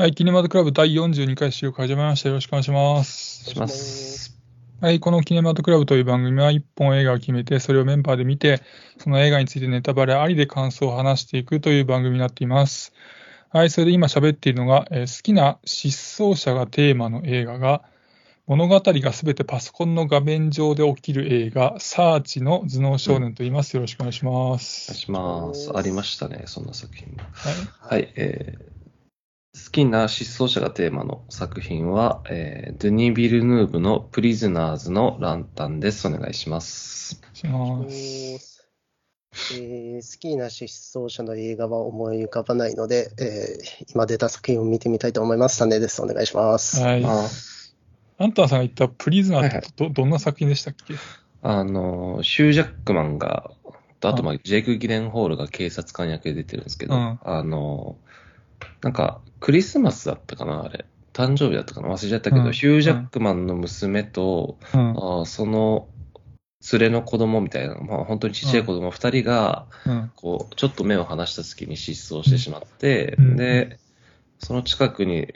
はい、キネマトクラブ第42回収録始まりました。よろしくお願いします。します。はい、このキネマトクラブという番組は1本映画を決めて、それをメンバーで見て、その映画についてネタバレありで感想を話していくという番組になっています。はい、それで今喋っているのが、えー好きな失踪者がテーマの映画が、物語がすべてパソコンの画面上で起きる映画、サーチの頭脳少年と言います。よろしくお願いしまお願いす。します。ありましたね、そんな作品も。はい、はい、えー好きな失踪者がテーマの作品は、えードゥニ・ビルヌーブのプリズナーズのランタンです。お願いします。しまおす。えー好きな失踪者の映画は思い浮かばないので、えー今出た作品を見てみたいと思います。サネです。お願いします。はい。まあ、アンタンさんが言ったプリズナーっはいはいてど,、どんな作品でしたっけ？あの、シュー・ジャックマンが、あと、まあ、ジェイク・ギレンホールが警察官役で出てるんですけど、うんあの、なんか、クリスマスだったかな、あれ。誕生日だったかな忘れちゃったけど、うんヒュー・ジャックマンの娘と、うん。あーその連れの子供みたいな、まあ、本当にちっちゃい子供二人が、うん。こう、ちょっと目を離した隙に失踪してしまって、うんで、その近くに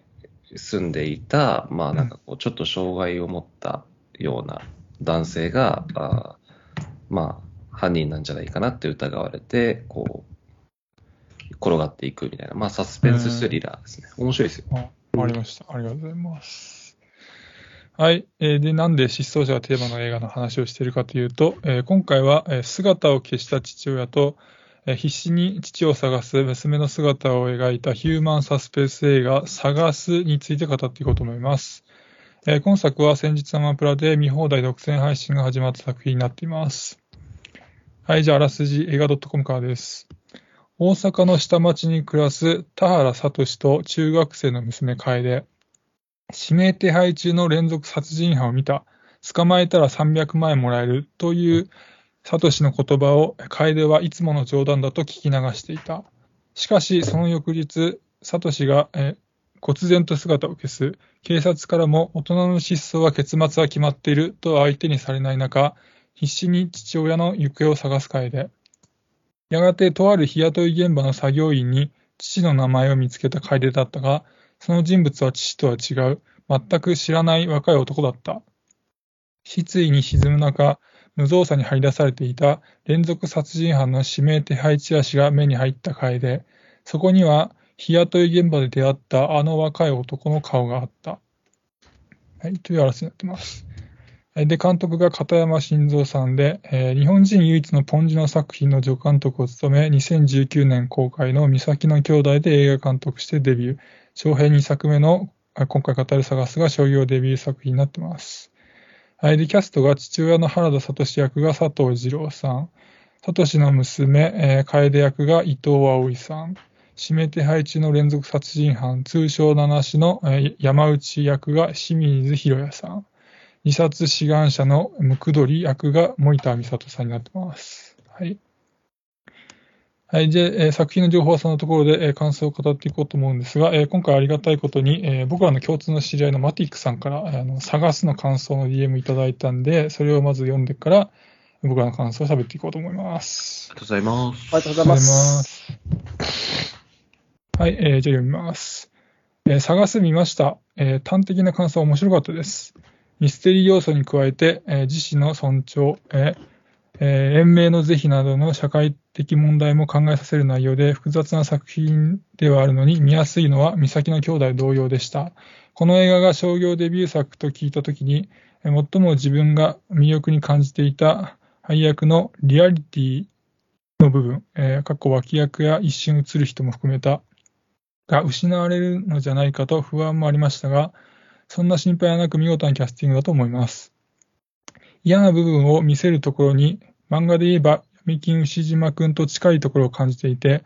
住んでいた、まあなんかこう、ちょっと障害を持ったような男性が、あーまあ、犯人なんじゃないかなって疑われて、こう、転がっていくみたいな、まあサスペンススリラーですね。面白いですよ。あわかりました。ありがとうございます。はい。えーで、なんで失踪者がテーマの映画の話をしているかというと、えー今回は、えー姿を消した父親と、えー必死に父を探す娘の姿を描いたヒューマンサスペンス映画、探すについて語っていこうと思います。えー今作は先日アマプラで見放題独占配信が始まった作品になっています。はい、じゃあ、あらすじ映画 .com からです。大阪の下町に暮らす田原聡と中学生の娘楓。指名手配中の連続殺人犯を見た。捕まえたら300万円もらえるという聡の言葉を楓はいつもの冗談だと聞き流していた。しかし、その翌日、聡が、え忽然と姿を消す。警察からも大人の失踪は結末は決まっていると相手にされない中、必死に父親の行方を探す楓。やがてとある日雇い現場の作業員に父の名前を見つけた楓だったが、その人物は父とは違う、全く知らない若い男だった。失意に沈む中、無造作に張り出されていた連続殺人犯の指名手配チラシが目に入った楓。そこには、日雇い現場で出会ったあの若い男の顔があった。はい、というあらすじになってます。で、監督が片山晋三さんで、えー日本人唯一のポンジの作品の助監督を務め、2019年公開の三崎の兄弟で映画監督してデビュー。長編2作目の、今回語る探すが商業デビュー作品になってます。はい、で、キャストが父親の原田聡役が佐藤二郎さん。聡の娘、えー楓役が伊藤葵さん。指名手配中の連続殺人犯、通称七種の、えー山内役が清水博也さん。二殺志願者のムクドリ役が森田美里さんになってます。はい。はい。で、えー作品の情報はそのところで、えー感想を語っていこうと思うんですが、えー今回ありがたいことに、えー僕らの共通の知り合いのマティックさんから、えーあの探すの感想の DM いただいたんで、それをまず読んでから、僕らの感想を喋っていこうと思います。ありがとうございます。ありがとうございます。はい、えーじゃあ読みます。えー探す見ました、えー端的な感想は面白かったです。ミステリー要素に加えて、えー自死の尊重、ええー延命の是非などの社会的問題も考えさせる内容で複雑な作品ではあるのに見やすいのは三崎の兄弟同様でした。この映画が商業デビュー作と聞いたときに、最も自分が魅力に感じていた配役のリアリティの部分、えー、過去脇役や一瞬映る人も含めたが失われるのじゃないかと不安もありましたが、そんな心配はなく見事なキャスティングだと思います。嫌な部分を見せるところに、漫画で言えば闇金牛島くんと近いところを感じていて、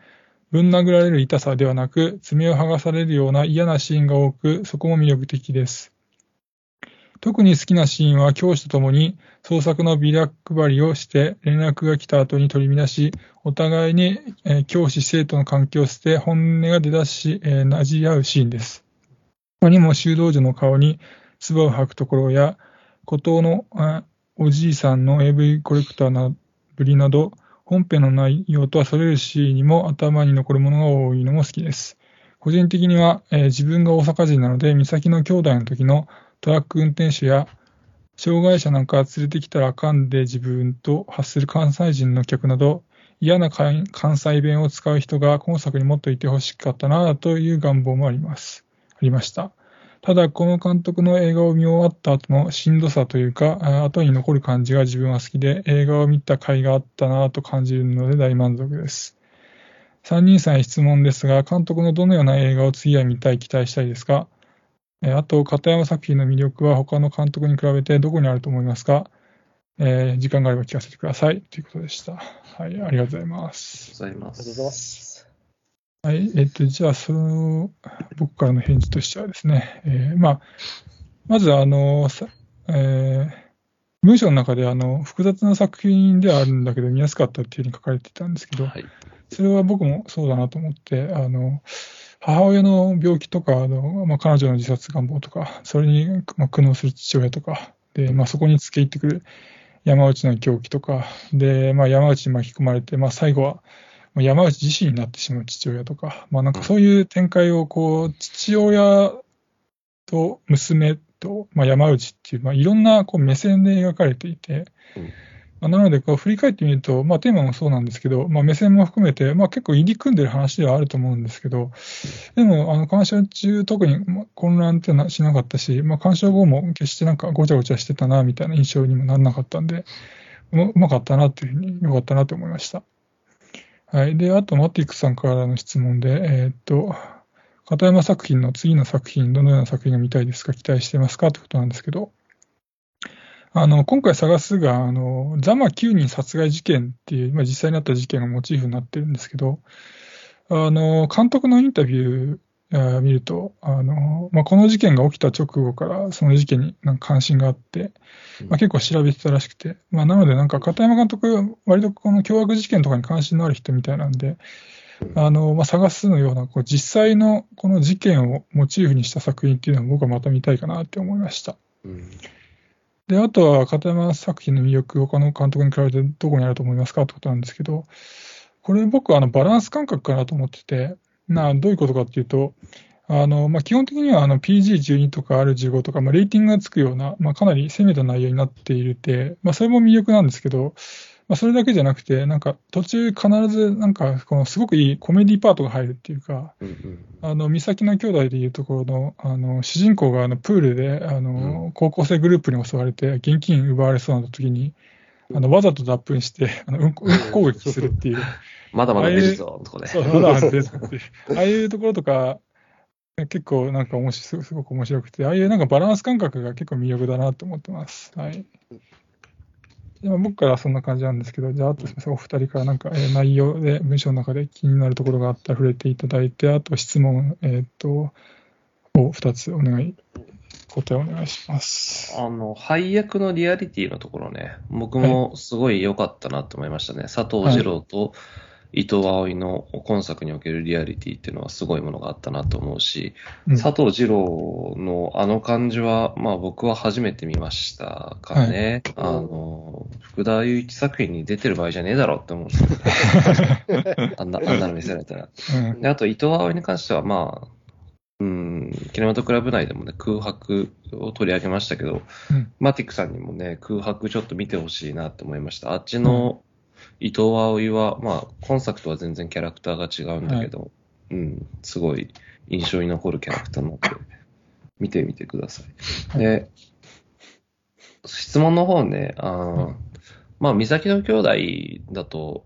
ぶん殴られる痛さではなく、爪を剥がされるような嫌なシーンが多く、そこも魅力的です。特に好きなシーンは教師と共に創作のビラ配りをして連絡が来た後に取り乱し、お互いに、教師生徒の関係を捨て本音が出だし、え、なじり合うシーンです。他にも修道女の顔に唾を吐くところや、孤島のおじいさんの AV コレクターなぶりなど、本編の内容とはそれるシーンにも頭に残るものが多いのも好きです。個人的には、えー自分が大阪人なので、美咲の兄弟の時のトラック運転手や障害者なんか連れてきたらあかんで自分と発する関西人の客など、嫌な関関西弁を使う人が今作にもっといてほしかったなという願望もあります。ありました。ただ、この監督の映画を見終わった後のしんどさというか、後に残る感じが自分は好きで、映画を見た甲斐があったなと感じるので大満足です。三人さんへ質問ですが、監督のどのような映画を次は見たい、期待したいですか？あと、片山作品の魅力は他の監督に比べてどこにあると思いますか？えー時間があれば聞かせてください。ということでした。はい、ありがとうございます。ありがとうござい。ます。はい、えっと、じゃあ、その、僕からの返事としてはですね、えーまあ、まず、あの、さえー文章の中で、あの、複雑な作品ではあるんだけど、見やすかったっていうふうに書かれていたんですけど、はい。それは僕もそうだなと思って、あの、母親の病気とか、あのまあ、彼女の自殺願望とか、それに、まあ、苦悩する父親とか、で、まあ、そこに付け入ってくる山内の狂気とか、で、まあ、山内に巻き込まれて、まあ、最後は、まあ山内自身になってしまう父親とか、まあ、なんかそういう展開を、こう、父親と娘と、まあ、山内っていう、まあ、いろんなこう目線で描かれていて、うんまあなので、こう振り返ってみると、まあ、テーマもそうなんですけど、まあ、目線も含めて、まあ、結構入り組んでる話ではあると思うんですけど、でも、あの鑑賞中、特にまあ混乱ってのはしなかったし、まあ、鑑賞後も決してなんかごちゃごちゃしてたなみたいな印象にもならなかったんで、うまうまかったなっていうふうに、よかったなと思いました。はい。で、あと、マティックさんからの質問で、えーっと、片山作品の次の作品、どのような作品が見たいですか、期待してますかということなんですけど、あの、今回探すが、あの、ザマ9人殺害事件っていう、今、実際にあった事件がモチーフになってるんですけど、あの、監督のインタビューえー見ると、あの、まあ、この事件が起きた直後から、その事件になんか関心があって、まあ、結構調べてたらしくて、まあ、なので、なんか片山監督、割とこの凶悪事件とかに関心のある人みたいなんで、あの、まあ、探すのような、こう、実際のこの事件をモチーフにした作品っていうのは僕はまた見たいかなって思いました。うん。で、あとは片山作品の魅力、他の監督に比べてどこにあると思いますかってことなんですけど、これ僕はあのバランス感覚かなと思ってて、などういうことかっていうと、あのまあ、基本的にはあの PG12 とか R15 とか、まあ、レーティングがつくような、まあ、かなり攻めた内容になっているて、まあ、それも魅力なんですけど、まあ、それだけじゃなくて、なんか途中必ずなんかこのすごくいいコメディパートが入るっていうか、うんうんあの、美咲の兄弟でいうところの、あの、主人公があのプールで、あの、高校生グループに襲われて、現金奪われそうな時に、あの、わざと脱粉して、あの、うんこ、うんこ攻撃するっていう、まだまだ出るぞ、とかね。そう、まだ安定するっていう ああいうところとか、結構なんか面白い、すごく面白くて、ああいうなんかバランス感覚が結構魅力だなと思ってます。はい。僕からはそんな感じなんですけど、じゃあ、あとすみません、お二人からなんか、えー内容で、文章の中で気になるところがあったら触れていただいて、あと質問、えーっと、を二つお願い、答えお願いします。あの、配役のリアリティのところね、僕もすごい良かったなと思いましたね。佐藤二郎と伊藤葵の今作におけるリアリティっていうのはすごいものがあったなと思うし、うん佐藤二郎のあの感じは、まあ僕は初めて見ましたかね。あの、福田雄一作品に出てる場合じゃねえだろって思うんですよ。あんな、あんなの見せられたら。うんで、あと伊藤葵に関しては、まあ、うん、キネマトクラブ内でもね、空白を取り上げましたけど、うん。マティックさんにもね、空白ちょっと見てほしいなって思いました。あっちの伊藤葵は、まあ、今作とは全然キャラクターが違うんだけど、うん、すごい印象に残るキャラクターなので、見てみてください。はい。で、質問の方ね、あーまあ、三崎の兄弟だと、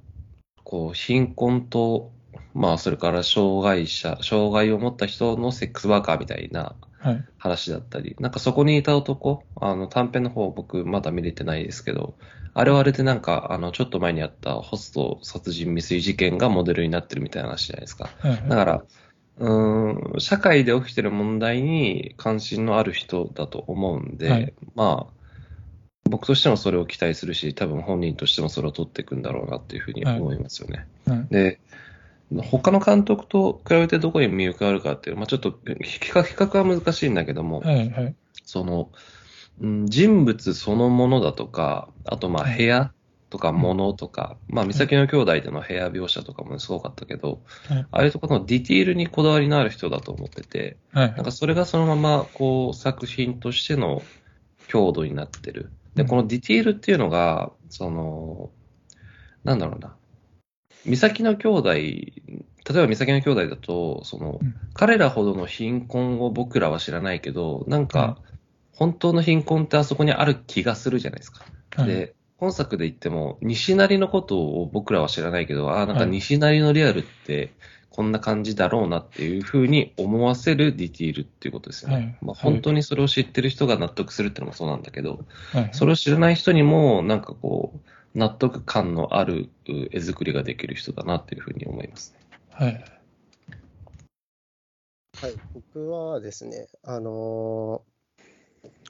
こう、貧困と、まあ、それから障害者、障害を持った人のセックスワーカーみたいなはい。話だったり、なんかそこにいた男、あの短編の方僕まだ見れてないですけど、あれはあれでなんか、あの、ちょっと前にあったホスト殺人未遂事件がモデルになってるみたいな話じゃないですか。はい。だから、うーん、社会で起きてる問題に関心のある人だと思うんで、はいまあ、僕としてもそれを期待するし、多分本人としてもそれを取っていくんだろうなっていうふうに思いますよね。はいで、他の監督と比べてどこに魅力があるかっていう、まあちょっと比較比較は難しいんだけども、はい。はい。その、うん人物そのものだとか、あとまあはい部屋とか物とか、まあ、三崎の兄弟での部屋描写とかもすごかったけど、はいああいうところのディティールにこだわりのある人だと思ってて、はいなんかそれがそのままこう作品としての強度になってる。で、うんこのディティールっていうのが、その、なんだろうな。三崎の兄弟、例えば三崎の兄弟だと、その、うん。彼らほどの貧困を僕らは知らないけど、なんうん。か、本当の貧困ってあそこにある気がするじゃないですか。はい。で、本作で言っても、西成のことを僕らは知らないけど、ああ、なんかはい。西成のリアルって、こんな感じだろうなっていうふうに思わせるディティールっていうことですよね。はい。まあ、本当にそれを知ってる人が納得するっていうのもそうなんだけど、はい。それを知らない人にも、なんかこう、納得感のあるう絵作りができる人だなっていうふうに思いますね。はい。はい、僕はですね、あのー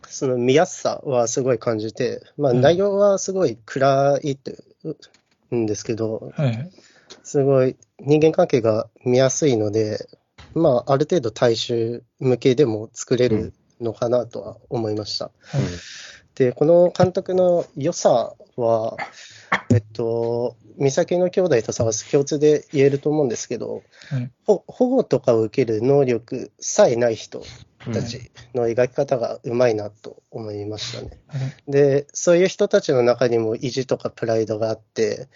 その見やすさはすごい感じて、まあ、うん内容はすごい暗いってうんですけど、はい。すごい人間関係が見やすいので、まあ、ある程度大衆向けでも作れるのかなとは思いました。はいで、この監督の良さは、えっと、美咲の兄弟と探す共通で言えると思うんですけど、はいほ保護とかを受ける能力さえない人たちの描き方がうまいなと思いましたね。はいで、そういう人たちの中にも意地とかプライドがあって、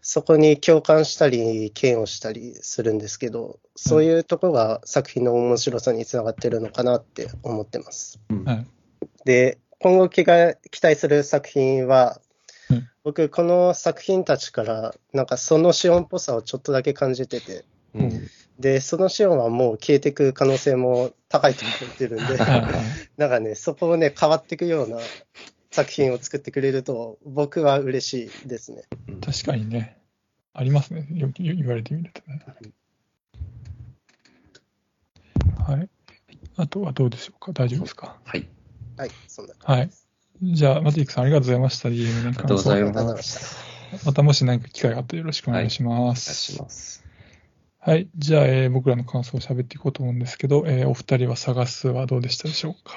そこに共感したり、嫌悪したりするんですけど、そういうところが作品の面白さにつながってるのかなって思ってます。で、今後期が期待する作品は、うん僕、この作品たちから、なんかそのシオンっぽさをちょっとだけ感じてて、うんで、そのシオンはもう消えていく可能性も高いと思ってるんで、なんかね、そこをね、変わっていくような作品を作ってくれると、僕は嬉しいですね。確かにね。ありますね。よく言われてみるとね。はい。あとはどうでしょうか？大丈夫ですか？はい。はい、そんなはい。じゃあ、マティックさんありがとうございました。DM 年間ありがとうございありがとうございま。ますした。またもし何か機会があったらよろしくお願いしまお願いす。します。はい。じゃあ、えー僕らの感想を喋っていこうと思うんですけど、えーお二人は探すはどうでしたでしょうか？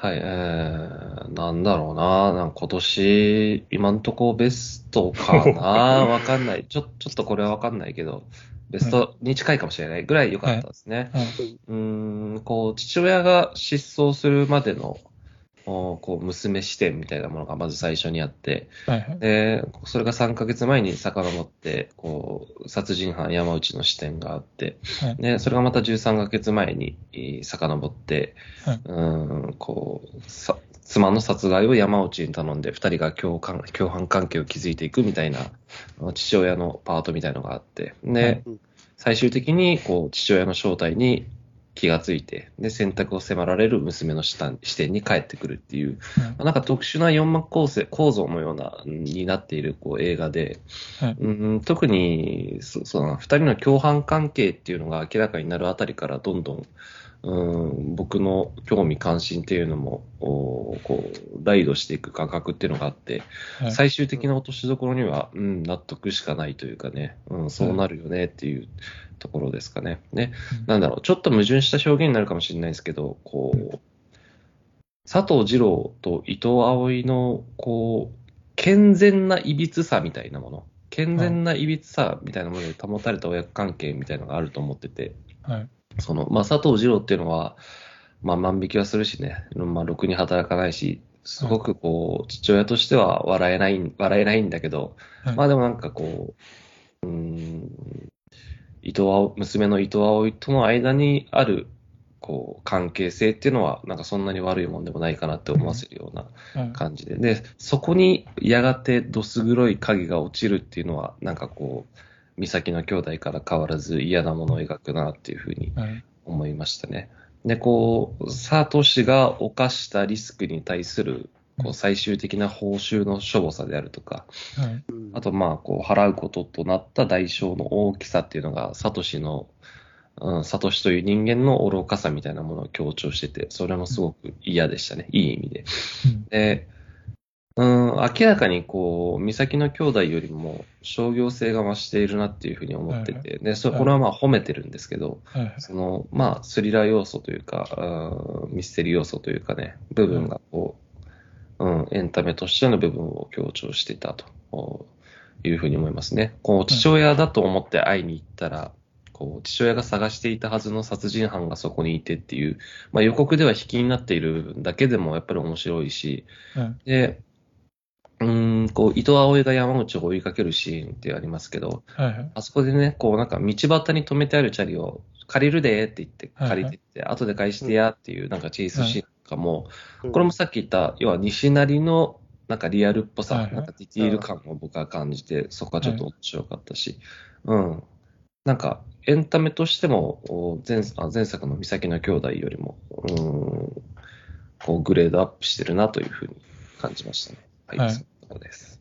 はい、えー、なんだろうな。なんか今年、今んとこベストかな。わかんない。ちょ、ちょっとこれはわかんないけど、ベストに近いかもしれないぐらい良かったですね。はい。うーん、こう、父親が失踪するまでの、おこう、娘視点みたいなものがまず最初にあって。で、それが3ヶ月前に遡って、こう、殺人犯山内の視点があって、はい。で、それがまた13ヶ月前にえー遡って、はい。うーん、こう、さ妻の殺害を山内に頼んで、二人が共感共犯関係を築いていくみたいな、父親のパートみたいのがあって、で、最終的に、こう、父親の正体に気がついて、で、選択を迫られる娘の視点に帰ってくるっていう、はい。なんか特殊な4幕構成、構造のような、うんになっているこう映画で、はい。うん、特に、そその二人の共犯関係っていうのが明らかになるあたりからどんどん、うん、僕の興味関心っていうのも、おこう、ライドしていく感覚っていうのがあって、はい。最終的な落としどころには、うん、納得しかないというかね、うん、そうなるよねっていうところですかね。ね、うん。なんだろう、ちょっと矛盾した表現になるかもしれないですけど、こう、佐藤二郎と伊藤葵の、こう、健全ないびつさみたいなもの、健全ないびつさみたいなもので保たれた親子関係みたいなのがあると思ってて、はい。その、まあ、佐藤二郎っていうのは、まあ、万引きはするしね、まあ、ろくに働かないし、すごくこう、父親としては笑えない、笑えないんだけど、はいまあでもなんかこう、うーん、伊藤葵、娘の伊藤葵との間にある、こう、関係性っていうのは、なんかそんなに悪いもんでもないかなって思わせるようなはい。感じで。で、そこにやがてどす黒い影が落ちるっていうのは、なんかこう、美咲の兄弟から変わらず嫌なものを描くなっていうふうにはい。思いましたね。で、こう、サトシが犯したリスクに対する、こう、最終的な報酬のしょぼさであるとか、はい。うんあと、まあ、こう、払うこととなった代償の大きさっていうのが、サトシの、うん、サトシという人間の愚かさみたいなものを強調してて、それもすごく嫌でしたね。いい意味で。うんで、うん、明らかにこう、美咲の兄弟よりも商業性が増しているなっていうふうに思ってて、で、そこれはまあ褒めてるんですけど、はい。その、まあ、スリラー要素というか、うんミステリー要素というかね、部分がこう、うん、エンタメとしての部分を強調していたというふうに思いますね。こう、父親だと思って会いに行ったら、こう、父親が探していたはずの殺人犯がそこにいてっていう、まあ予告では引きになっているだけでもやっぱり面白いし、はい。で、うーん、こう、伊藤葵が山口を追いかけるシーンってありますけど、はいはい。あそこでね、こうなんか道端に止めてあるチャリを借りるでって言って、はいはい借りてって、後で返してやっていうなんかチェイスシーンとかも、うんこれもさっき言った、要は西成のなんかリアルっぽさ、はいはいなんかディティール感を僕は感じて、そこはちょっと面白かったし、うん。なんか、エンタメとしても、お前あ前作の三崎の兄弟よりも、うん、こうグレードアップしてるなというふうに感じましたね。はい、はいそんなとこです。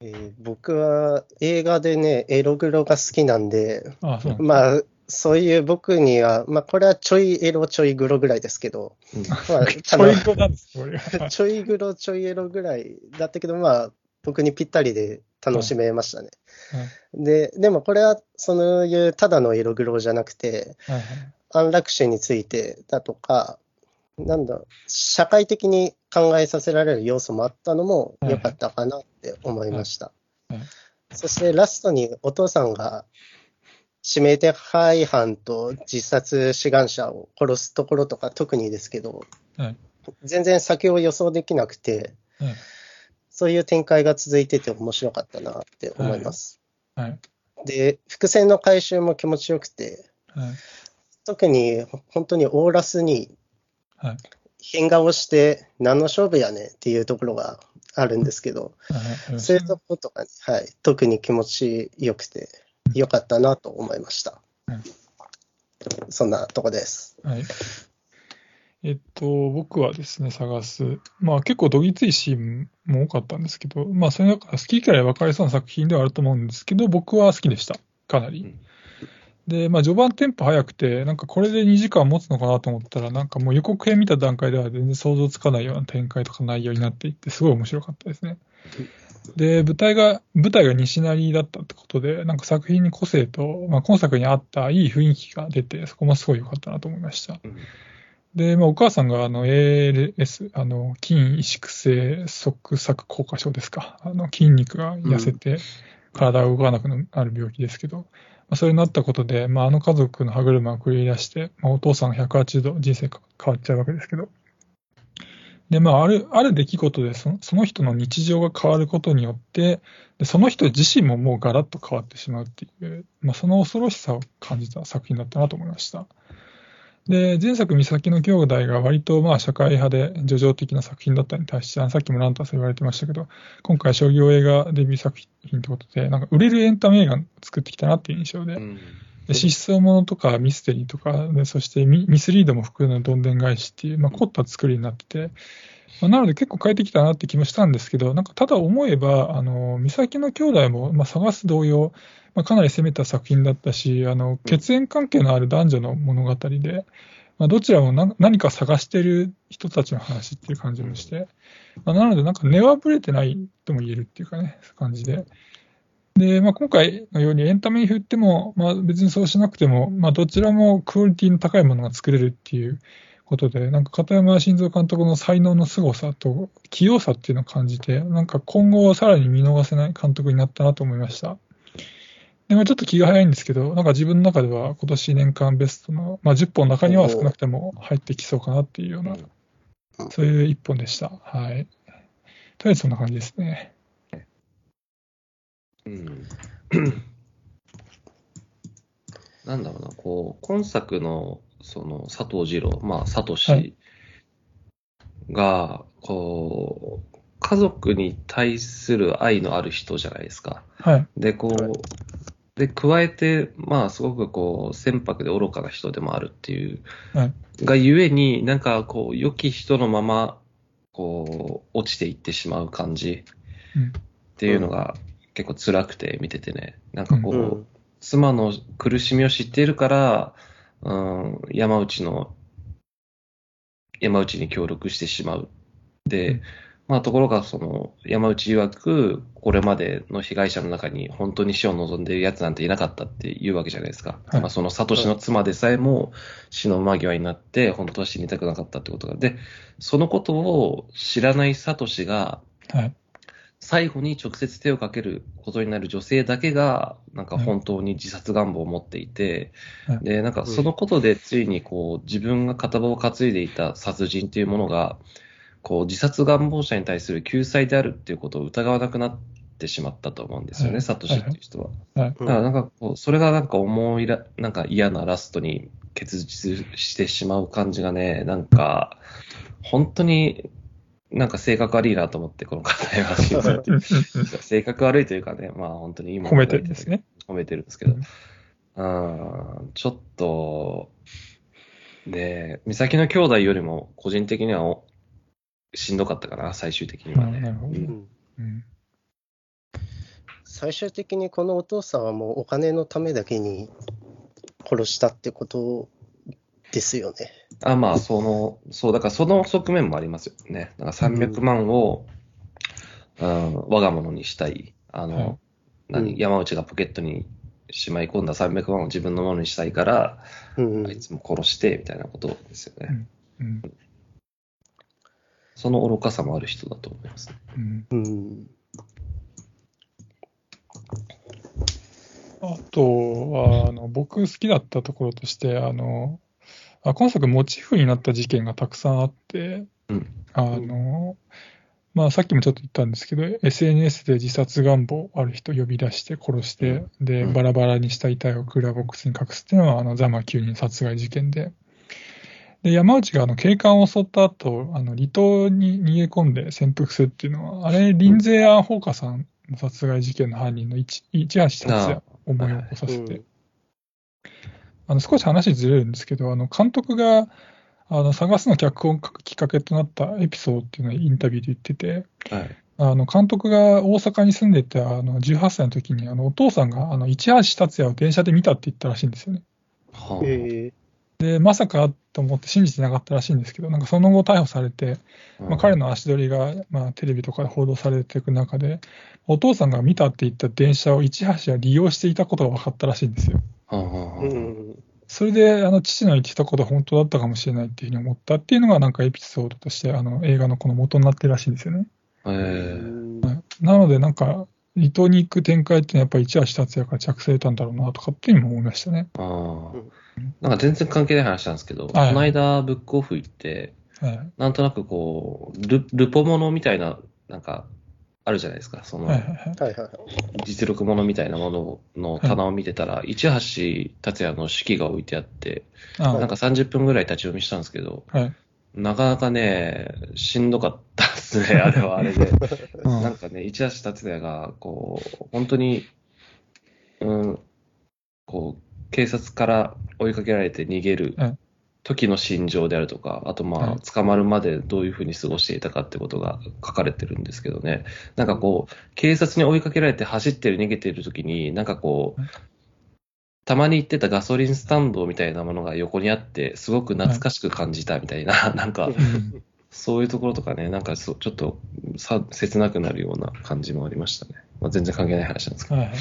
えー僕は映画でね、エログロが好きなんで、あそうなんですまあ、そういう僕には、まあ、これはちょいエロちょいグロぐらいですけど、うんまあ、ちょい語なんです、これが。ちょいグロちょいエロぐらいだったけど、まあ、僕にぴったりで楽しめましたね。で、でもこれは、そういうただのエログロじゃなくて、はいはい。安楽死についてだとか、なんだ、社会的に考えさせられる要素もあったのも良かったかなって思いました。そしてラストにお父さんが指名手配犯と自殺志願者を殺すところとか特にですけど、はい全然先を予想できなくて、はいそういう展開が続いてて面白かったなって思います。はい。で、伏線の回収も気持ちよくて、はい。特に本当にオーラスにはい。変顔して何の勝負やねんっていうところがあるんですけど、はい。そういうところとかね、はい、特に気持ちよくてよかったなと思いましたうん。そんなとこです。はい。えっと、僕はですね、探す。まあ結構どぎついシーンも多かったんですけど、まあそれだから好き嫌い分かれそうな作品ではあると思うんですけど、僕は好きでした。かなりうん。で、まあ序盤テンポ早くて、なんかこれで2時間持つのかなと思ったら、なんかもう予告編見た段階では全然想像つかないような展開とか内容になっていって、すごい面白かったですね。で、舞台が、舞台が西成だったってことで、なんか作品に個性と、まあ今作に合ったいい雰囲気が出て、そこもすごい良かったなと思いました。うんで、まあ、お母さんがあの ALS、あの筋萎縮性側索硬化症ですか、あの筋肉が痩せて体が動かなくなる病気ですけど、まあ、それになったことで、まあ、あの家族の歯車を繰り出して、まあ、お父さんが180度人生変わっちゃうわけですけど、で、まあ、ある、ある出来事でその、その人の日常が変わることによって、でその人自身ももうガラッと変わってしまうっていう、まあ、その恐ろしさを感じた作品だったなと思いました。で、前作、三崎の兄弟が割とまあ社会派で叙情的な作品だったに対して、あさっきもランタンさん言われてましたけど、今回商業映画デビュー作品ってことで、なんか売れるエンタメ映画作ってきたなっていう印象で、うん。で失踪ものとかミステリーとかで、そしてミミスリードも含むどんでん返しっていう、まあ、凝った作りになってて、まあ、なので結構変えてきたなって気もしたんですけど、なんかただ思えば、あの、三崎の兄弟も、まあ、探す同様、まあ、かなり攻めた作品だったし、あの、血縁関係のある男女の物語で、まあ、どちらも何何か探してる人たちの話っていう感じもして、まあ、なのでなんか根はぶれてないとも言えるっていうかね、感じで。で、まあ、今回のようにエンタメに振っても、まあ、別にそうしなくても、まあ、どちらもクオリティの高いものが作れるっていうことで、なんか片山晋三監督の才能の凄さと器用さっていうのを感じて、なんか今後さらに見逃せない監督になったなと思いました。で、まあ、ちょっと気が早いんですけど、なんか自分の中では今年年間ベストの、まあ、10本の中には少なくても入ってきそうかなっていうような、そういう一本でした。はい。とりあえずそんな感じですね。うん なんだろうな、こう、今作の、その、佐藤二郎、まあ、サトはシい。が、こう、家族に対する愛のある人じゃないですか。はい。で、こはう、で、加えて、まあ、すごくこう、船舶で愚かな人でもあるっていう、はい。がゆえに、なんかこう、良き人のまま、こう、落ちていってしまう感じうん。っていうのが結構辛くて見ててね、なんかこう、うん。妻の苦しみを知っているから、うん、山内の、山内に協力してしまう。で、まあ、ところが、その、山内曰く、これまでの被害者の中に本当に死を望んでいる奴なんていなかったっていうわけじゃないですか。はいまあ、その、サトシの妻でさえも死の間際になって、本当は死にたくなかったってことが。で、そのことを知らないサトシが、はい。最後に直接手をかけることになる女性だけが、なんか本当に自殺願望を持っていて、はい。で、なんかそのことでついにこう、自分が片棒を担いでいた殺人というものが、こう、自殺願望者に対する救済であるっていうことを疑わなくなってしまったと思うんですよね、はい。サトシっていう人は。だからなんかこう、それがなんか思いら、なんか嫌なラストに結実してしまう感じがね、なんか、本当になんか性格悪いなと思って、この方は死んだっていう性格悪いというかね、まあ本当に今褒めてるんですね。褒めてるんですけど。うん、ちょっと、で、美咲の兄弟よりも個人的にはおしんどかったかな、最終的にはね。うんうんうん。最終的にこのお父さんはもうお金のためだけに殺したってことですよね。あ、まあ、その、そう、だからその側面もありますよね。だから300万を、うん、我が物にしたい。あの、はい何、うん山内がポケットにしまい込んだ300万を自分のものにしたいから、うんあいつも殺して、みたいなことですよね。うん。その愚かさもある人だと思いますね。うん。うん。あとは、あの、僕好きだったところとして、あの、あ今作モチーフになった事件がたくさんあって、うん。あの、まあさっきもちょっと言ったんですけど、SNS で自殺願望ある人呼び出して殺して、で、うん。バラバラにした遺体をクーラーボックスに隠すっていうのは、あの、ザマ9人殺害事件で、で、山内があの警官を襲った後、あの離島に逃げ込んで潜伏するっていうのは、あれ、リンゼー・アン・ホーカさんの殺害事件の犯人の市市橋達也を思い起こさせて、うんあの少し話ずれるんですけど、あの監督があの探すの脚本を書くきっかけとなったエピソードっていうのをインタビューで言ってて、はい。あの監督が大阪に住んでいたあの18歳の時にあのお父さんがあの市橋達也を電車で見たって言ったらしいんですよね。はあえで、まさかと思って信じてなかったらしいんですけど、なんかその後逮捕されて、まあ、彼の足取りが、まあ、テレビとかで報道されていく中で、お父さんが見たって言った電車を市橋は利用していたことが分かったらしいんですよ。それで、あの、父の言ってたことは本当だったかもしれないっていうふうに思ったっていうのが、なんかエピソードとして、あの、映画のこの元になってるらしいんですよね。ええはいなので、なんか、離島に行く展開っていうのはやっぱり市橋達也から着されたんだろうなとかっていうのも思いましたね。ああうんなんか全然関係ない話なんですけど、はいこの間ブックオフ行って、はい。なんとなくこう、ルルポものみたいな、なんか、あるじゃないですか。その。実力ものみたいなものの棚を見てたら、市橋達也の手記が置いてあって、あなんか30分ぐらい立ち読みしたんですけど、はい。なかなかね、しんどかったですね、あれはあれで。うん。なんかね、市橋達也が、こう、本当に、うん、こう、警察から追いかけられて逃げるうん。時の心情であるとか、あとまあ、はい捕まるまでどういうふうに過ごしていたかってことが書かれてるんですけどね。なんかこう、警察に追いかけられて走ってる、逃げてる時に、なんかこううん、たまに行ってたガソリンスタンドみたいなものが横にあって、すごく懐かしく感じたみたいな、なんか、うんそういうところとかね、なんかちょっとさ切なくなるような感じもありましたね。まあ、全然関係ない話なんですけど。はいはい。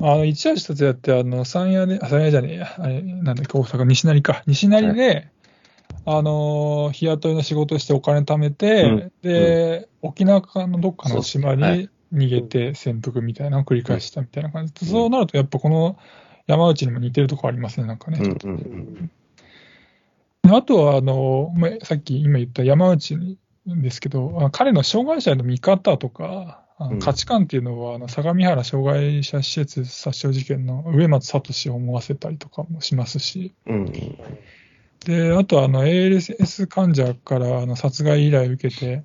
あの、市橋達也って、あの、三夜で、あ、三夜じゃねえや、あれ、なんだっけ、大阪、西成か。西成で、あのー、日雇いの仕事してお金貯めて、うん。で、沖縄のどっかの島にい。逃げて潜伏みたいなのを繰り返したみたいな感じ。で、そうなると、やっぱこの山内にも似てるところありますね、なんかね。うんうんう。うんあとは、あの、まあさっき今言った山内ですけど、あ彼の障害者への見方とか、価値観っていうのは、あの相模原障害者施設殺傷事件の植松聡を思わせたりとかもしますし、うんで、あとはあの ALS 患者からあの殺害依頼を受けて、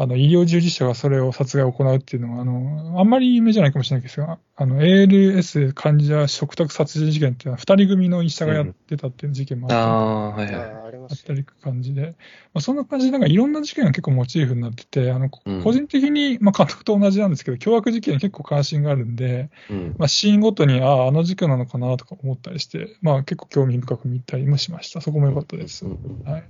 あの医療従事者がそれを殺害を行うっていうのは、あの、あんまり有名じゃないかもしれないですが、あの ALS 患者食卓殺人事件っていうのは、二人組の医者がやってたっていう事件もあったんでああ、はいはい。あったり感じで、まあ、そんな感じで、なんかいろんな事件が結構モチーフになってて、あのうん個人的に、まあ、監督と同じなんですけど、凶悪事件に結構関心があるんで、うんまあ、シーンごとに、ああ、あの事件なのかなとか思ったりして、まあ、結構興味深く見たりもしました。そこも良かったです。うんうんはい。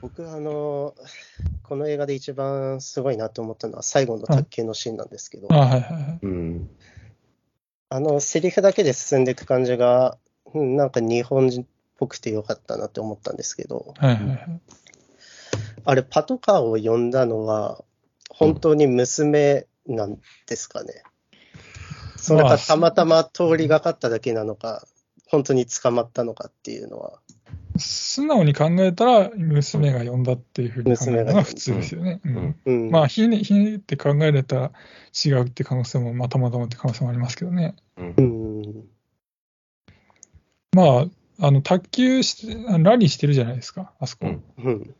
僕はあの、この映画で一番すごいなと思ったのは最後の卓球のシーンなんですけど、あはいはいはい。うん。あの、セリフだけで進んでいく感じが、うんなんか日本人っぽくてよかったなって思ったんですけど、はいはいはい。あれ、パトカーを呼んだのは、本当に娘なんですかね。それまあかたまたま通りがかっただけなのか、本当に捕まったのかっていうのは、素直に考えたら、娘が呼んだっていうふうに考えるのが普通ですよね。ううんんうん、まあ、ひね、ひねって考えれたら違うって可能性も、まあ、たまたまって可能性もありますけどね。うんう。ん、まあ、あの、卓球して、ラリーしてるじゃないですか、あそこ。うんうん、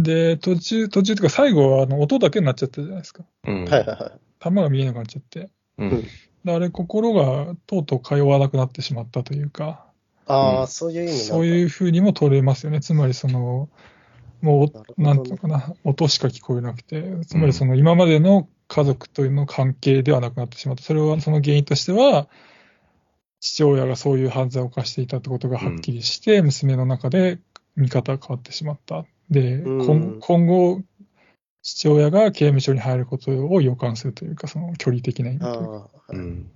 で、途中、途中というか最後は、あの、音だけになっちゃったじゃないですか。うん。はいはいはい。球が見えなくなっちゃって。うん。であれ、心がとうとう通わなくなってしまったというか、ああ、うんそういう意味そういうふうにも取れますよね。つまり、その、もうなんていうのかな、音しか聞こえなくて、つまりその今までの家族というの関係ではなくなってしまった。それは、その原因としては、父親がそういう犯罪を犯していたってことがはっきりして、娘の中で見方が変わってしまった。で、うん今今後、父親が刑務所に入ることを予感するというか、その距離的な意味というか。ああ、うん。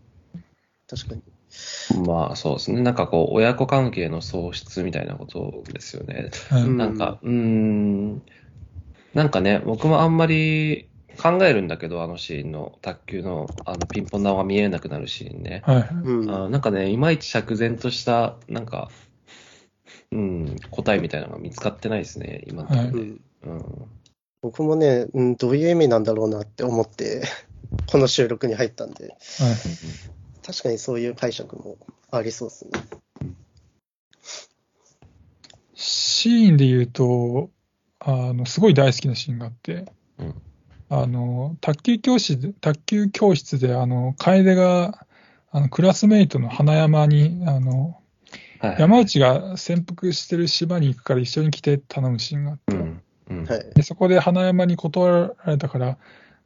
確かに。まあそうですね。なんかこう、親子関係の喪失みたいなことですよね。はい。うんなんか、うーん、なんかね、僕もあんまり考えるんだけど、あのシーンの卓球のあのピンポン玉が見えなくなるシーンね。はい。あなんかね、いまいち釈然とした、なんか、うん、答えみたいなのが見つかってないですね、今のところ。で。うん。うん。僕もね、うん、どういう意味なんだろうなって思って、この収録に入ったんで、はい確かにそういう解釈もありそうですね。シーンで言うと、あの、すごい大好きなシーンがあって、うんあの、卓球教室で、卓球教室で、あの、楓が、あの、クラスメイトの花山に、あの、はい。山内が潜伏してる島に行くから一緒に来て頼むシーンがあって、うん。うん。はい。で、そこで花山に断られたから、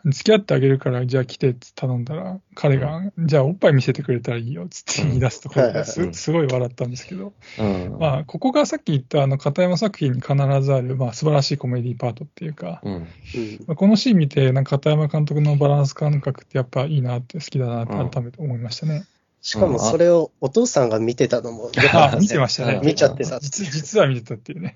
付き合ってあげるから、じゃあ来てって頼んだら、彼が、じゃあおっぱい見せてくれたらいいよっつって言い出すところうんがすすごい笑ったんですけど、うん。まあ、ここがさっき言ったあの片山作品に必ずある、まあ、素晴らしいコメディパートっていうか、このシーン見て、なんか片山監督のバランス感覚ってやっぱいいなって、好きだなってうん改めて思いましたね。しかもそれをお父さんが見てたのも あ見てましたね。見ちゃってた。実実は見てたっていうね。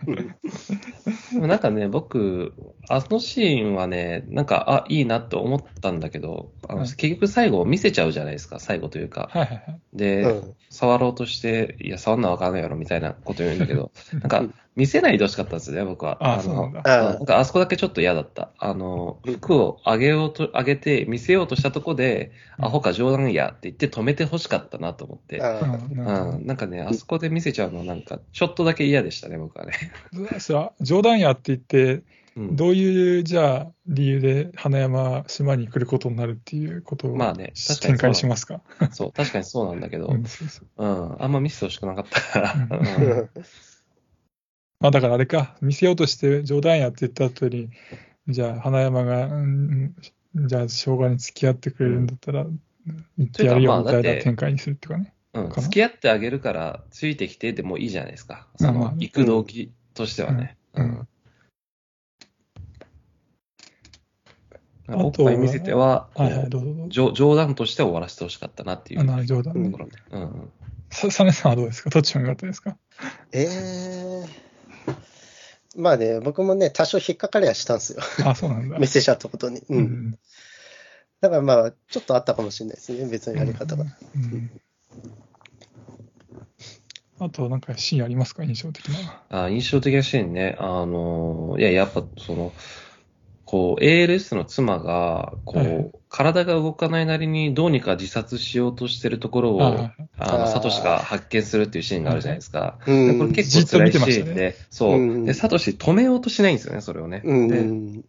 でもなんかね、僕、あのシーンはね、なんか、あ、いいなって思ったんだけど、あのはい結局最後見せちゃうじゃないですか、最後というか。はいはいはい。で、うん。触ろうとして、いや、触んなわかんないやろ、みたいなこと言うんだけど、なんかうん、見せないでほしかったんですよね、僕は。ああ、のそうなんだ。あなんかあそこだけちょっと嫌だった。あの、服を上げようと、上げて見せようとしたとこで、うん。アホか冗談やって言って止めてほしかったなと思って。なん、なんかね、あそこで見せちゃうのなんか、ちょっとだけ嫌でしたね、僕はね。冗談やって言って、うん、どういう、じゃあ、理由で花山島に来ることになるっていうことを、まあね確かにそう展開しますか？そう、確かにそうなんだけど、うんそうそうう。ん、あんま見せてほしくなかった。うんまあだからあれか、見せようとして冗談やって言った後に、じゃあ花山が、うんじゃあ生姜に付き合ってくれるんだったら、言ってやるよみたいな展開にするっていうかね。うん、付き合ってあげるから、ついてきてでもいいじゃないですか。その、行く動機としてはね。うんうんあとはおっぱい見せては、はいはい、どうぞどうぞ。冗冗談として終わらせてほしかったなっていうあとな冗談ねうんこ。ろで。うんさ、サネさんはどうですか？どっちが良かったですか？ええまあね、僕もね、多少引っかかりはしたんですよ。あ、そうなんだ。見せちゃったことに。う。うんん。だからまあ、ちょっとあったかもしれないですね、別のやり方が。うんあと、なんかシーンありますか？印象的な。あ印象的なシーンね。あの、いや、やっぱその、こう、ALS の妻が、こう、はい体が動かないなりにどうにか自殺しようとしてるところを、ああの、サトシが発見するっていうシーンがあるじゃないですか。うでこれん。結構辛いシじっと見てましたねーンで、そうう。んで、サトシ止めようとしないんですよね、それをね。うん。で、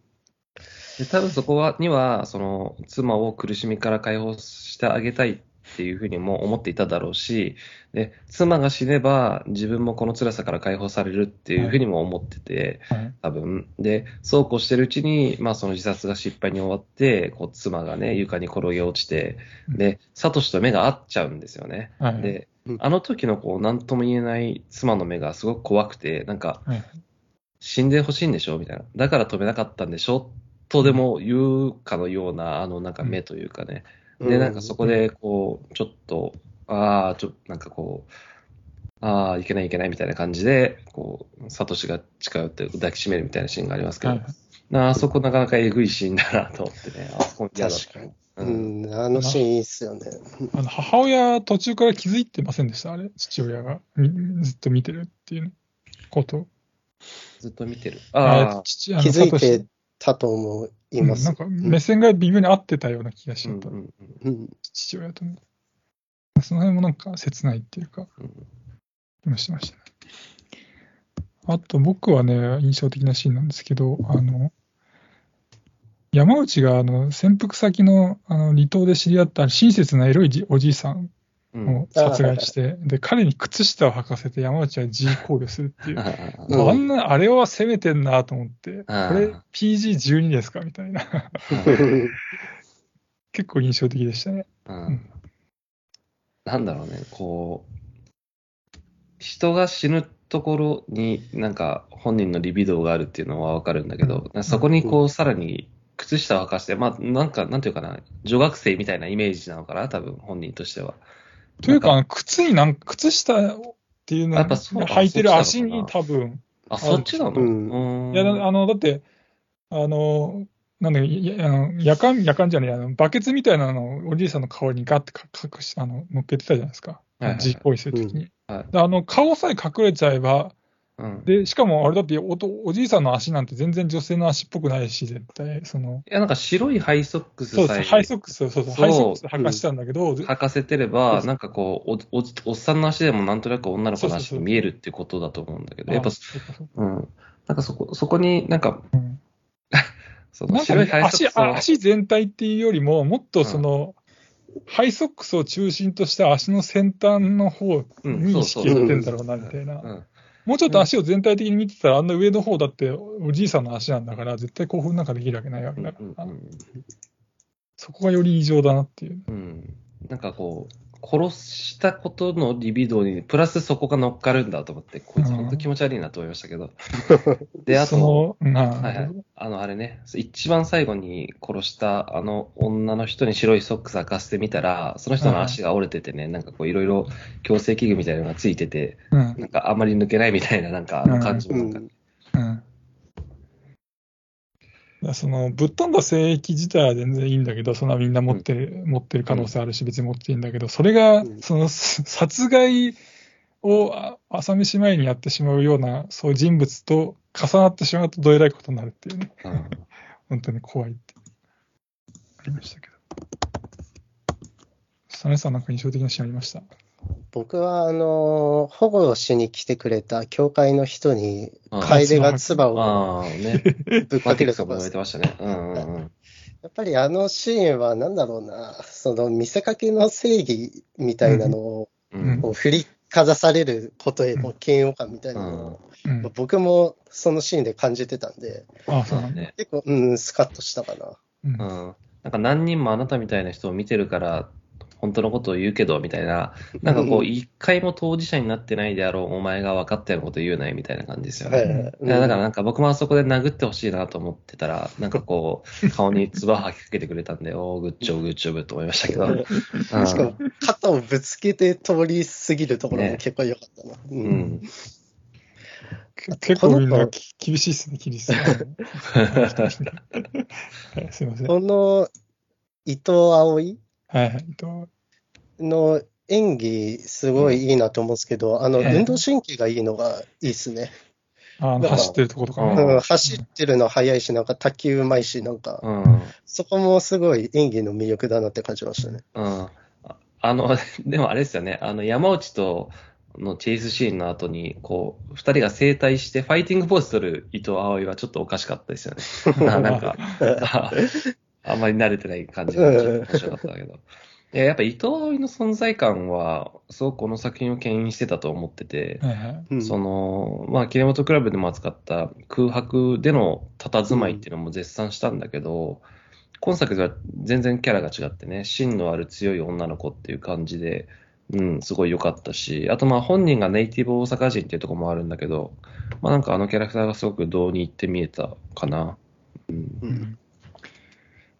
で多分そこはには、その、妻を苦しみから解放してあげたいっていうふうにも思っていただろうし、で、妻が死ねば自分もこの辛さから解放されるっていうふうにも思ってて、はい。多分。で、そうこうしてるうちに、まあその自殺が失敗に終わって、こう妻がね、床に転げ落ちて、で、サトシと目が合っちゃうんですよね。はい。でうん、あの時のこう、なんとも言えない妻の目がすごく怖くて、なんか、はい。死んでほしいんでしょ？みたいな。だから止めなかったんでしょ？とでも言うかのような、あの、なんか目というかね。で、なんかそこで、こう、ちょっと、ああ、ちょ、なんかこう、ああ、いけないいけないみたいな感じで、こう、サトシが近寄って抱きしめるみたいなシーンがありますけど、はいなあそこなかなかえぐいシーンだなと思ってね、あそこ。確かに。ううんん、あのシーンいいっすよね。あの母親、途中から気づいてませんでした、あれ、父親がみずっと見てるっていうこと。ずっと見てる。ああ気づいてたと思いうんます。なんか目線が微妙に合ってたような気がしちゃった、父親とね。その辺もなんか切ないっていうか、うん気もしましたね。あと僕はね、印象的なシーンなんですけど、あの、山内があの潜伏先のあの離島で知り合った親切なエロいじおじいさんを殺害して、で、彼に靴下を履かせて山内は G 考慮するっていう。あうんあんな、あれは攻めてんなと思って、これ PG12 ですかみたいな。結構印象的でしたね。うんなんだろうね、こう、人が死ぬところになんか本人のリビドーがあるっていうのはわかるんだけど、そこにこうさらに靴下を履かして、まあなんか、なんていうかな、女学生みたいなイメージなのかな、多分本人としては。というか、靴になん靴下っていうのやっぱそう履いてる足に多分、あ、そっちなの？うんうん。いや、あの、だって、あの、なんだやあの夜間、夜間じゃねえ、あの、バケツみたいなのをおじいさんの顔にガッてか隠し、あの、乗っけてたじゃないですか。はいはい。実行為するときに。はい。であの、顔さえ隠れちゃえば、うん。で、しかもあれだっておと、おじいさんの足なんて全然女性の足っぽくないし、絶対、その、いや、なんか白いハイソックスそうです、さえハイソックス、そうそう、そうハイソックス履かしてたんだけど、履かせてれそうば、そう。なんかこうおお、おっさんの足でもなんとなく女の子の足そうそうそう。に見えるってことだと思うんだけど、やっぱうん。なんかそこ、そこになんか、うん。その白いハイソッ足クスを足全体っていうよりも、もっとその、ハイソックスを中心とした足の先端の方うんに意識そうそう。がいってんだろうな、みたいな。うんもうちょっと足を全体的に見てたら、あんな上の方だっておじいさんの足なんだから、絶対興奮なんかできるわけないわけだから、うんそこがより異常だなっていう。うんうん。なんかこう、殺したことのリビドーに、プラスそこが乗っかるんだと思って、こいつ本当気持ち悪いなと思いましたけど。で、あそと、はいはい。あの、あれね、一番最後に殺したあの女の人に白いソックス履かせてみたら、その人の足が折れててね、なんかこういろいろ強制器具みたいなのがついてて、うん、なんかあんまり抜けないみたいななんかあの感じもなんか、うん。うん。そのぶっ飛んだ性域自体は全然いいんだけど、そんなみんな持ってる、持ってる可能性あるし、別に持っていいんだけど、それがうん、そのす殺害をあ朝飯前にやってしまうような、そういう人物と重なってしまうとどえらいことになるっていうね、うん。本当に怖いって、ありましたけど。サネさんなんか印象的なシーンありました？僕は、あの、保護をしに来てくれた教会の人に、あ楓が唾をああ、ね。ぶっかけるとこですね。うんうんうん。やっぱりあのシーンはなんだろうな、その見せかけの正義みたいなのをうんこう振りかざされることへの嫌悪感みたいなのを、うん。僕もそのシーンで感じてたんで。結構、うん、スカッとしたかな。うんうん。なんか何人もあなたみたいな人を見てるから、本当のことを言うけど、みたいな。なんかこう、一回も当事者になってないであろう、お前が分かったようなこと言うなよ、みたいな感じですよね。はいはいだからなんか僕もあそこで殴ってほしいなと思ってたら、なんかこう、顔に唾吐きかけてくれたんで、おー、グッジョブ、グッジョブと思いましたけど。うんしかも、肩をぶつけて通り過ぎるところも結構良かったな。ううん結構みんなき厳しいですね、キリストはいすいません。はこの伊藤葵いはい。との演技、すごいいいなと思うんですけど、あの、ええ運動神経がいいのがいいですね。あの走ってるとことかうん走ってるの速いし、なんか卓球うまいし、なんか、うん。そこもすごい演技の魅力だなって感じましたね。うん。ああの、でもあれですよね。あの、山内とのチェイスシーンの後に、こう、二人が整体してファイティングポーズ取る伊藤葵はちょっとおかしかったですよね。な なんか、ああんまり慣れてない感じが面白かったけど。いや、やっぱ伊藤葵の存在感は、すごくこの作品を牽引してたと思ってて、はいはい。うんその、まあ、キレモトクラブでも扱った空白での佇まいっていうのも絶賛したんだけど、今作では全然キャラが違ってね、芯のある強い女の子っていう感じで、うん、すごい良かったし、あとまあ本人がネイティブ大阪人っていうところもあるんだけど、まあなんかあのキャラクターがすごくどうに行って見えたかな。うん。ううんん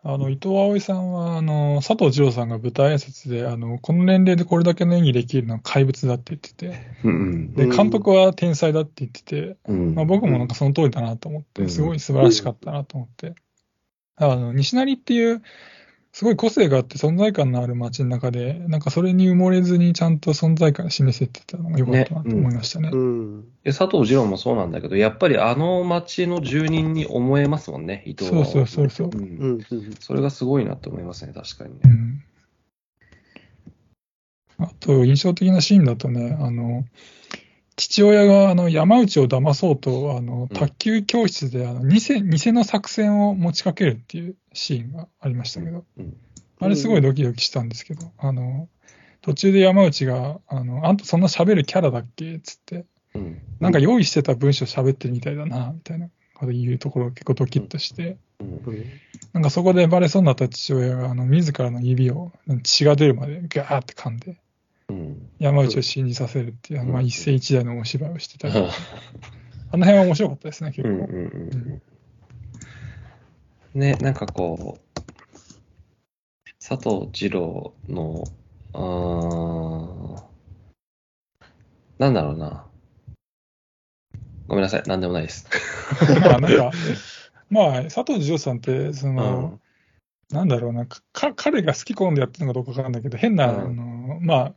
あの伊藤葵さんはあの佐藤二郎さんが舞台挨拶であのこの年齢でこれだけの演技できるのは怪物だって言っててうんでうん。監督は天才だって言ってて、うん。まあ、僕もなんかその通りだなと思っうん。てすごい素晴らしかったなと思って、あの西成っていうすごい個性があって存在感のある街の中でなんかそれに埋もれずにちゃんと存在感示せてたのが良かったなと思いましたね。うん。で佐藤二郎もそうなんだけど、やっぱりあの町の住人に思えますもんね、伊藤は。そうそうそうそううんうん。うん。それがすごいなと思いますね、確かにね。うんあと、印象的なシーンだとね、あの、父親があの山内を騙そうと、あの、卓球教室であの偽、偽の作戦を持ちかけるっていうシーンがありましたけど、うん。あれすごいドキドキしたんですけど、あの、途中で山内が、あの、あんたそんな喋るキャラだっけつって、うん。なんか用意してた文章喋ってるみたいだな、みたいなこと言うところ結構ドキッとして。なんかそこでバレそうになった父親が、あの、自らの指を血が出るまでガーって噛んで、うん。山内を信じさせるっていう、うんまあ一世一代のお芝居をしてたり、あの辺は面白かったですね、結構。うんうんうんね、なんかこう、佐藤二郎の、あーなんだろうな。ごめんなさい、なんでもないです。ま あなんか、まあ佐藤二郎さんって、その、なんだろうな、か彼が好き好んでやってるのかどうかわからないけど、変な、うんあの、まあ、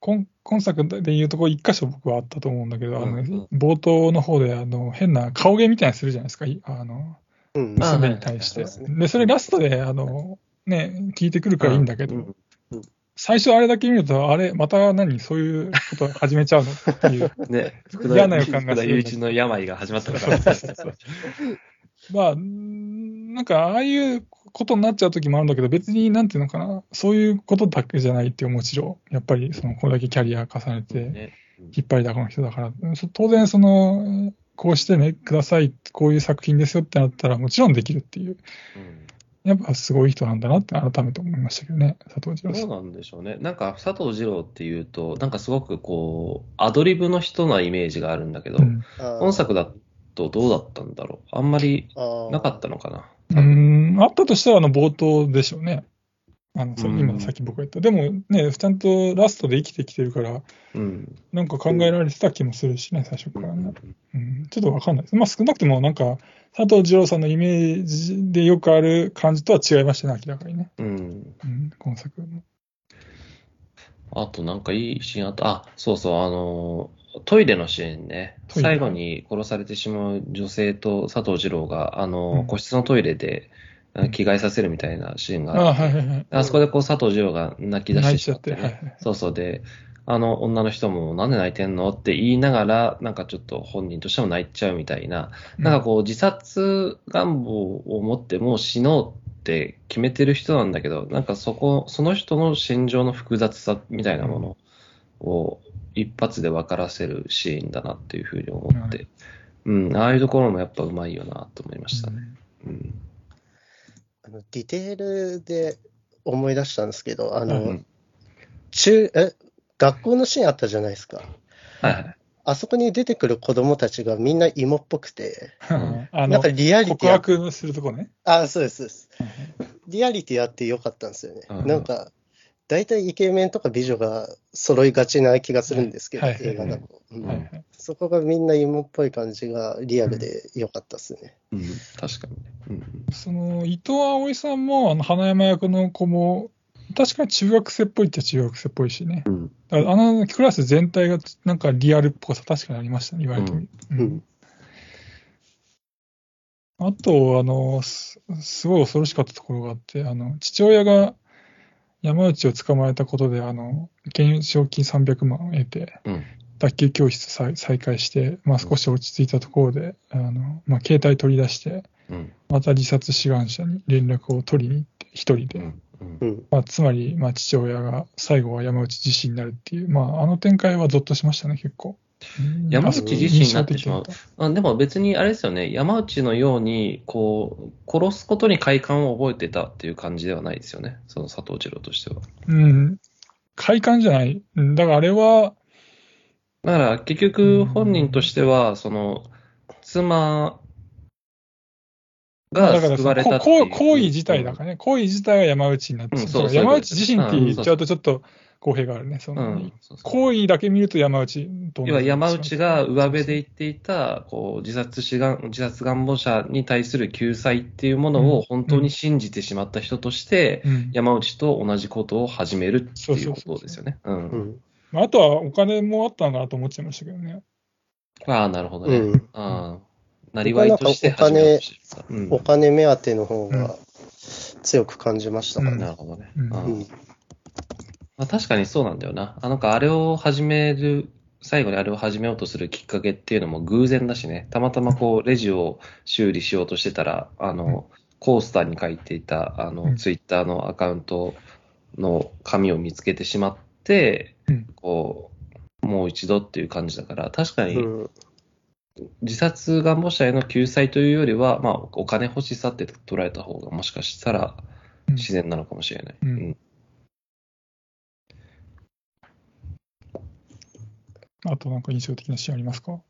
今今作でいうとこ一箇所僕はあったと思うんだけど、あのうんうん冒頭の方であの変な顔芸みたいにするじゃないですか、いあの娘に対して。で、それラストであの、ね、聞いてくるからいいんだけど、うん最初あれだけ見ると、あれ、また何、そういうこと始めちゃうのっていう。ね、福 嫌な予感がするの病が始まったのかな。まあ、んなんか、ああいうことになっちゃう時もあるんだけど、別になんていうのかな、そういうことだけじゃないっていう、もちろん、やっぱりそのこれだけキャリア重ねて、ね。引っ張りだこの人だから、そ当然、その、こうしてね、ください、こういう作品ですよってなったら、もちろんできるっていう、うん。やっぱすごい人なんだなって改めて思いましたけどね、佐藤二郎さ。そうんなんでしょうね。なんか佐藤二郎っていうと、なんかすごくこう、アドリブの人なイメージがあるんだけど、うん。本作だとどうだったんだろう。あんまりなかったのかな。うーん、あったとしたら、あの、冒頭でしょうね。あの、そうん今、さっき僕が言った。でもね、ちゃんとラストで生きてきてるから、うん。なんか考えられてた気もするしね、最初からね。うん、ちょっとわかんないです。まあ、少なくとも、なんか、佐藤二郎さんのイメージでよくある感じとは違いましたね、明らかにね。うん。うん、今作の。あとなんかいいシーンあった。あ、そうそう、あの、トイレのシーンね。最後に殺されてしまう女性と佐藤二郎が、あの、うん。個室のトイレであ着替えさせるみたいなシーンがあって、はいはいはい。あそこでこう佐藤二郎が泣き出してしまって、ね、泣いちゃってはいはい。そうそう。で、あの女の人もなんで泣いてんの？って言いながら、なんかちょっと本人としても泣いちゃうみたいな、なんかこう自殺願望を持ってもう死のうって決めてる人なんだけど、なんかそこ、その人の心情の複雑さみたいなものを一発で分からせるシーンだなっていうふうに思って、うん、ああいうところもやっぱうまいよなと思いましたね。うん。あのディテールで思い出したんですけど、あの、うん中、え、学校のシーンあったじゃないですか。はいはい。あそこに出てくる子供たちがみんな芋っぽくて、なんか、リアリ告ティあっ白するとこね。あ、そうです、そうです。リアリティあってよかったんですよね。うんなんか、大体イケメンとか美女が揃いがちな気がするんですけど、映画だと、うんはいはい。そこがみんな芋っぽい感じがリアルでよかったですね。うん、確かにね。うんその、伊藤葵さんも、あの、花山役の子も、確かに中学生っぽいっちゃ中学生っぽいしね。うん。あのクラス全体がなんかリアルっぽさ確かにありましたね、言われてみる。ううんんあと、あの、すすごい恐ろしかったところがあって、あの、父親が山内を捕まえたことで、あの、懸賞金300万を得て、うん。卓球教室再再開して、まあ少し落ち着いたところで、あの、まあ携帯取り出して、うん。また自殺志願者に連絡を取りに行って、一人で。うん。まあ、つまり、まあ、父親が最後は山内自身になるっていう、まあ、あの展開はゾッとしましたね、結構。うん山内自身になってしまうあでも別にあれですよね、山内のように、こう、殺すことに快感を覚えてたっていう感じではないですよね、その佐藤二郎としては。たうん。快感じゃない。うんだからあれは、だから結局本人としては、その、妻が救われたっていうこ行為自体だからね、行為自体が山内になってる、うんそう山内自身って言っちゃうとちょっと公平があるね。そのうん。そうそう行為だけ見ると山内と要は山内が上辺で言っていた、こう、自殺志願、自殺願望者に対する救済っていうものを本当に信じてしまった人として、うん山内と同じことを始めるっていうことですよね。ああとはお金もあったのかなと思っちゃいましたけどね。ああ、なるほどね。うん。ああ。なりわいとして始めようとしてた。うんお金目当ての方が強く感じましたからね。なるほどね。うん。まあ、確かにそうなんだよな。あなんかあれを始める、最後にあれを始めようとするきっかけっていうのも偶然だしね。たまたまこう、レジを修理しようとしてたら、あの、コースターに書いていた、あうんの、ツイッターのアカウントの紙を見つけてしまって、うんこう、もう一度っていう感じだから、確かにうん。自殺願望者への救済というよりは、まあ、お金欲しさって捉えた方がもしかしたらうん自然なのかもしれない。うんうんあとなんか印象的なシーンありますか？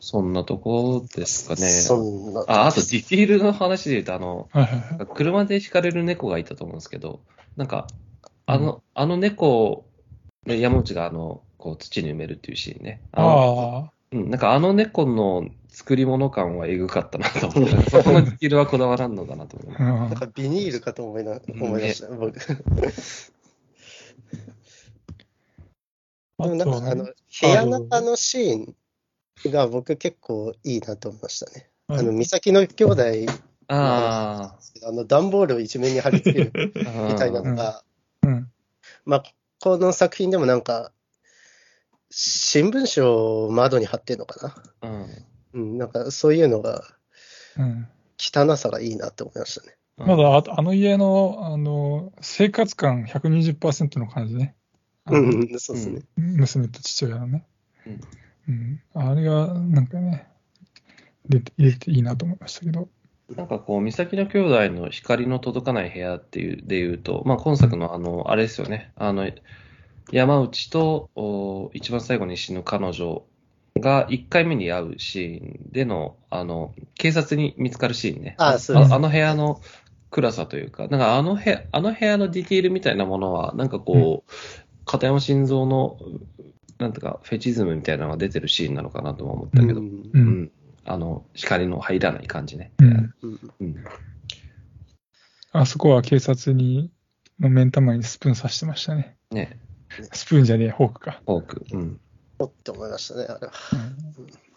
そんなとこですかね。そんな。あ、あとディティールの話で言うと、あの、はいはいはい。車で引かれる猫がいたと思うんですけど、なんか、あの、あの猫、ね山内があの、こう土に埋めるっていうシーンね。あのあうん、なんかあの猫の作り物感はエグかったなと思って、そこのディティールはこだわらんのだなと思いますあ、うん。なんかビニールかと思いな思いました、僕。でもなんかあの、部屋中のシーンが僕結構いいなと思いましたね。あの、美咲の兄弟、ああの、段ボールを一面に貼り付けるあ。みたいなのが、うん。まあ、この作品でもなんか、新聞紙を窓に貼ってんのかな？うん。うん、なんかそういうのが、うん。汚さがいいなって思いましたね。うんまだああの家の、あの、生活感120%の感じね。うん、そうですね。娘と父親のね。うんうん。あれが、なんかね、出て入れていいなと思いましたけど。なんかこう、美咲の兄弟の光の届かない部屋っていう、で言うと、まあ今作のあの、あれですよね。あの、山内と、お一番最後に死ぬ彼女が1回目に会うシーンでの、あの、警察に見つかるシーンね。あそうですあの部屋の暗さというか、なんかあの部屋、あの部屋のディティールみたいなものは、なんかこう、片山晋三の、なんていうか、フェチズムみたいなのが出てるシーンなのかなとも思ったけど、ううんう。んん。あの、光の入らない感じね。うん。うんうんあそこは警察に、の目ん玉にスプーン刺してましたね。ね、スプーンじゃねえ、フォークか。フォーク。うん。おって思いましたね、あれは。うん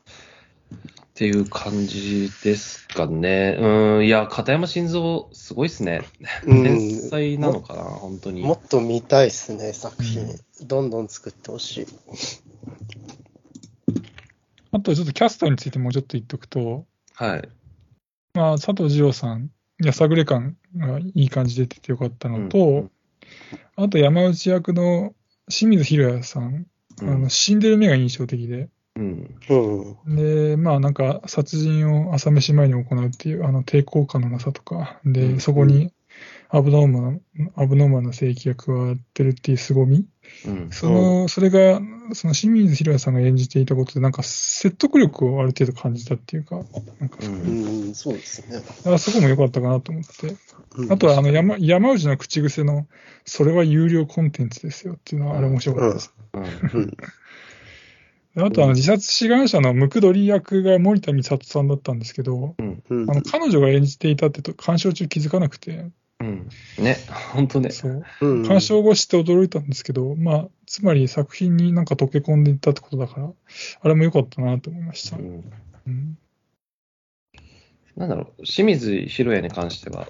っていう感じですかね。うん、いや、片山晋三、すごいっすね。うん天才なのかな、本当に。もっと見たいですね、作品。うどんどん作ってほしい。あとちょっとキャストについてもうちょっと言っとくと、はい。まあ、佐藤二郎さん、やさぐれ感がいい感じで出ててよかったのと、うんあと山内役の清水宏也さん、うんあの死んでる目が印象的で、うん。うん。で、まあなんか殺人を朝飯前に行うっていうあの抵抗感のなさとか、で、うんそこにアブノーマルな、アブノーマルな正義が加わってるっていう凄み、うん。その、それが、その清水宏也さんが演じていたことで、なんか説得力をある程度感じたっていうか、なんか、う。うんん、そうですね。だからそこも良かったかなと思って。うんあとはあの山山内の口癖の、それは有料コンテンツですよっていうのは、あれ面白かったです。うん。うん。であとあの自殺志願者のムクドリ役が森田美里さんだったんですけど、うんあの彼女が演じていたってと鑑賞中気づかなくて、うん。ね、本当ね。そう。うん。鑑賞後知って驚いたんですけど、まあ、つまり作品になんか溶け込んでいったってことだから、あれも良かったなと思いました。うん。うん。なんだろう、清水宏也に関しては、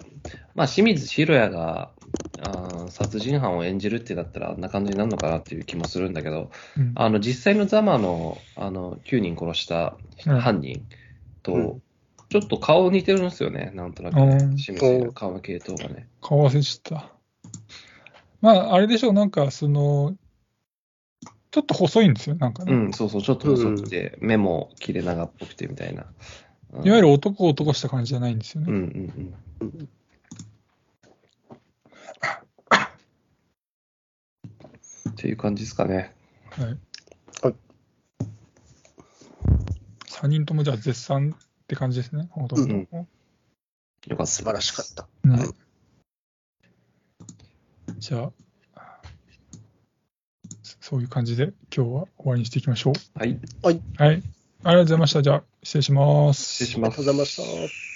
まあ、清水宏也が、あー殺人犯を演じるってなったら、あんな感じになるのかなっていう気もするんだけど、うん。あの、実際のザマの、あの、9人殺した犯人と、うんちょっと顔似てるんですよね、なんとなく、ね。うん清水の顔の系統がね。顔忘れちゃった。まあ、あれでしょう、なんか、その、ちょっと細いんですよ、なんかね。うん、そうそう、ちょっと細くて、目も切れ長っぽくてみたいな。うんいわゆる男男した感じじゃないんですようんね。うんうん。いう感じですかね。はい。はい3人ともじゃあ絶賛って感じですね。ほとんど。うんよかった。素晴らしかった。うんはいじゃあ、そそういう感じで今日は終わりにしていきましょう。はい。はい。ありがとうございました。じゃあ、失礼します。失礼しますありがとうございました。